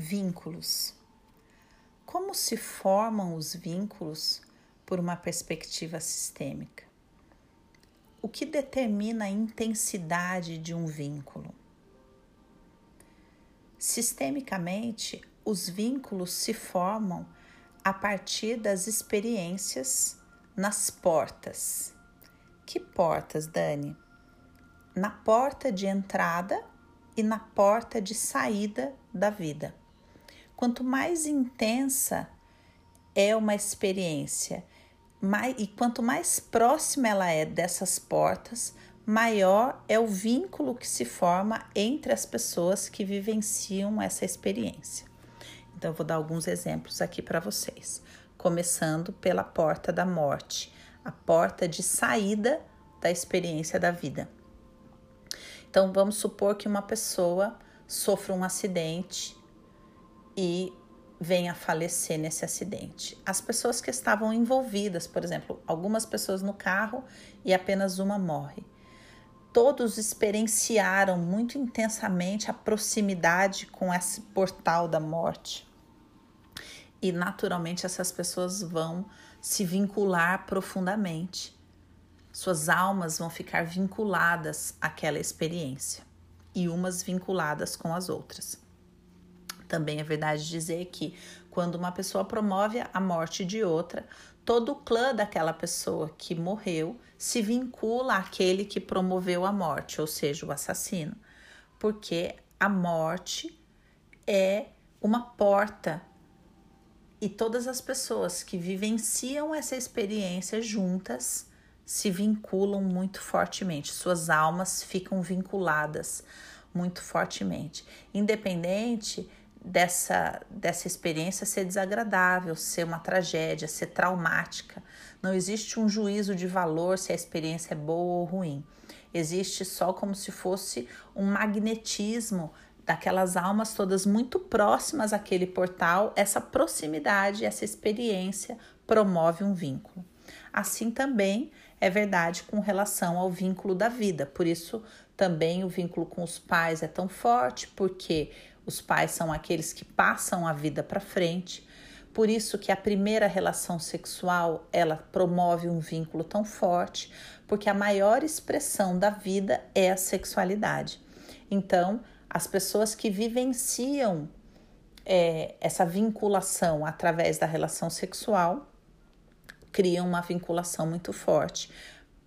Vínculos. Como se formam os vínculos por uma perspectiva sistêmica? O que determina a intensidade de um vínculo? Sistemicamente, os vínculos se formam a partir das experiências nas portas. Que portas, Dani? Na porta de entrada e na porta de saída da vida. Quanto mais intensa é uma experiência mais, e quanto mais próxima ela é dessas portas, maior é o vínculo que se forma entre as pessoas que vivenciam essa experiência. Então, eu vou dar alguns exemplos aqui para vocês. Começando pela porta da morte, a porta de saída da experiência da vida. Então, vamos supor que uma pessoa sofra um acidente e venha a falecer nesse acidente. As pessoas que estavam envolvidas, por exemplo, algumas pessoas no carro e apenas uma morre. Todos experienciaram muito intensamente a proximidade com esse portal da morte. E naturalmente essas pessoas vão se vincular profundamente. Suas almas vão ficar vinculadas àquela experiência e umas vinculadas com as outras. Também é verdade dizer que quando uma pessoa promove a morte de outra, todo o clã daquela pessoa que morreu se vincula àquele que promoveu a morte, ou seja, o assassino, porque a morte é uma porta e todas as pessoas que vivenciam essa experiência juntas se vinculam muito fortemente, suas almas ficam vinculadas muito fortemente, independente dessa, dessa experiência ser desagradável, ser uma tragédia, ser traumática. Não existe um juízo de valor se a experiência é boa ou ruim. Existe só como se fosse um magnetismo daquelas almas todas muito próximas àquele portal. Essa proximidade, essa experiência promove um vínculo. Assim também é verdade com relação ao vínculo da vida. Por isso, também o vínculo com os pais é tão forte, porque os pais são aqueles que passam a vida para frente. Por isso que a primeira relação sexual, ela promove um vínculo tão forte, porque a maior expressão da vida é a sexualidade. Então, as pessoas que vivenciam é, essa vinculação através da relação sexual criam uma vinculação muito forte.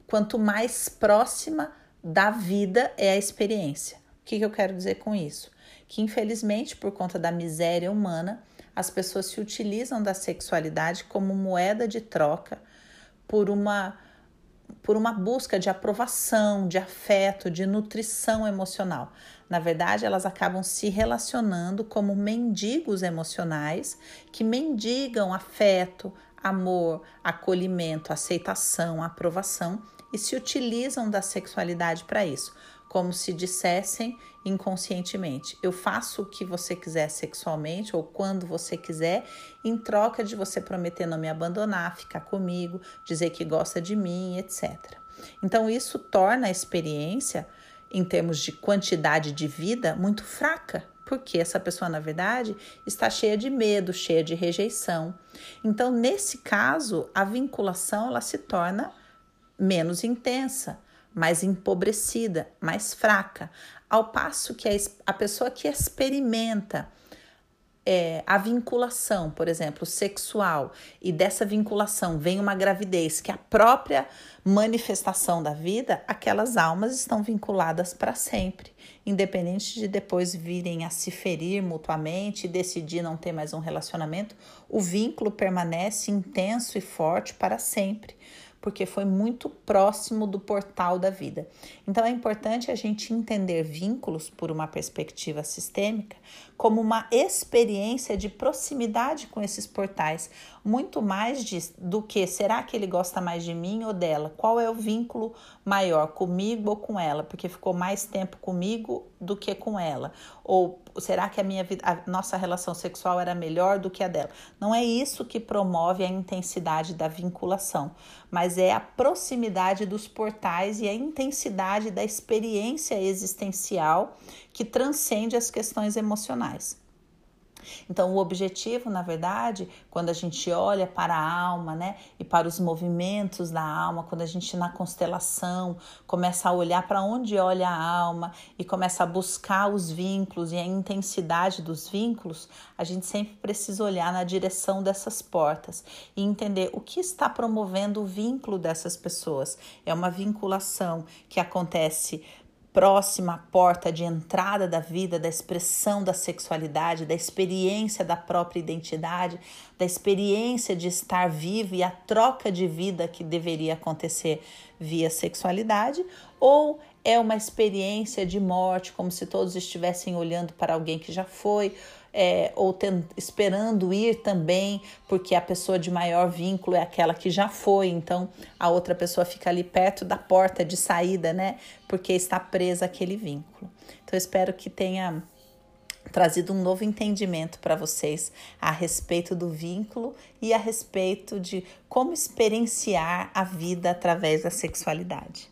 Quanto mais próxima da vida é a experiência. O que, que eu quero dizer com isso? que infelizmente, por conta da miséria humana, as pessoas se utilizam da sexualidade como moeda de troca por uma por uma busca de aprovação, de afeto, de nutrição emocional. Na verdade, elas acabam se relacionando como mendigos emocionais que mendigam afeto, amor, acolhimento, aceitação, aprovação e se utilizam da sexualidade para isso como se dissessem inconscientemente: eu faço o que você quiser sexualmente ou quando você quiser, em troca de você prometer não me abandonar, ficar comigo, dizer que gosta de mim, etc. Então, isso torna a experiência, em termos de quantidade de vida, muito fraca, porque essa pessoa, na verdade, está cheia de medo, cheia de rejeição. Então, nesse caso, a vinculação ela se torna menos intensa mais empobrecida, mais fraca, ao passo que a, pessoa que experimenta é, a vinculação, por exemplo, sexual, e dessa vinculação vem uma gravidez, que é a própria manifestação da vida, aquelas almas estão vinculadas para sempre, independente de depois virem a se ferir mutuamente e decidir não ter mais um relacionamento, o vínculo permanece intenso e forte para sempre porque foi muito próximo do portal da vida. Então é importante a gente entender vínculos por uma perspectiva sistêmica como uma experiência de proximidade com esses portais, muito mais de, do que será que ele gosta mais de mim ou dela? Qual é o vínculo maior comigo ou com ela? Porque ficou mais tempo comigo do que com ela? Ou será que a minha a nossa relação sexual era melhor do que a dela? Não é isso que promove a intensidade da vinculação, mas é a proximidade dos portais e a intensidade da experiência existencial que transcende as questões emocionais. Então, o objetivo, na verdade, quando a gente olha para a alma, né, e para os movimentos da alma, quando a gente na constelação começa a olhar para onde olha a alma e começa a buscar os vínculos e a intensidade dos vínculos, a gente sempre precisa olhar na direção dessas portas e entender o que está promovendo o vínculo dessas pessoas. É uma vinculação que acontece próxima porta de entrada da vida, da expressão da sexualidade, da experiência da própria identidade, da experiência de estar vivo e a troca de vida que deveria acontecer via sexualidade, ou é uma experiência de morte, como se todos estivessem olhando para alguém que já foi, é, ou esperando ir também, porque a pessoa de maior vínculo é aquela que já foi, então a outra pessoa fica ali perto da porta de saída, né? Porque está presa aquele vínculo. Então eu espero que tenha trazido um novo entendimento para vocês a respeito do vínculo e a respeito de como experienciar a vida através da sexualidade.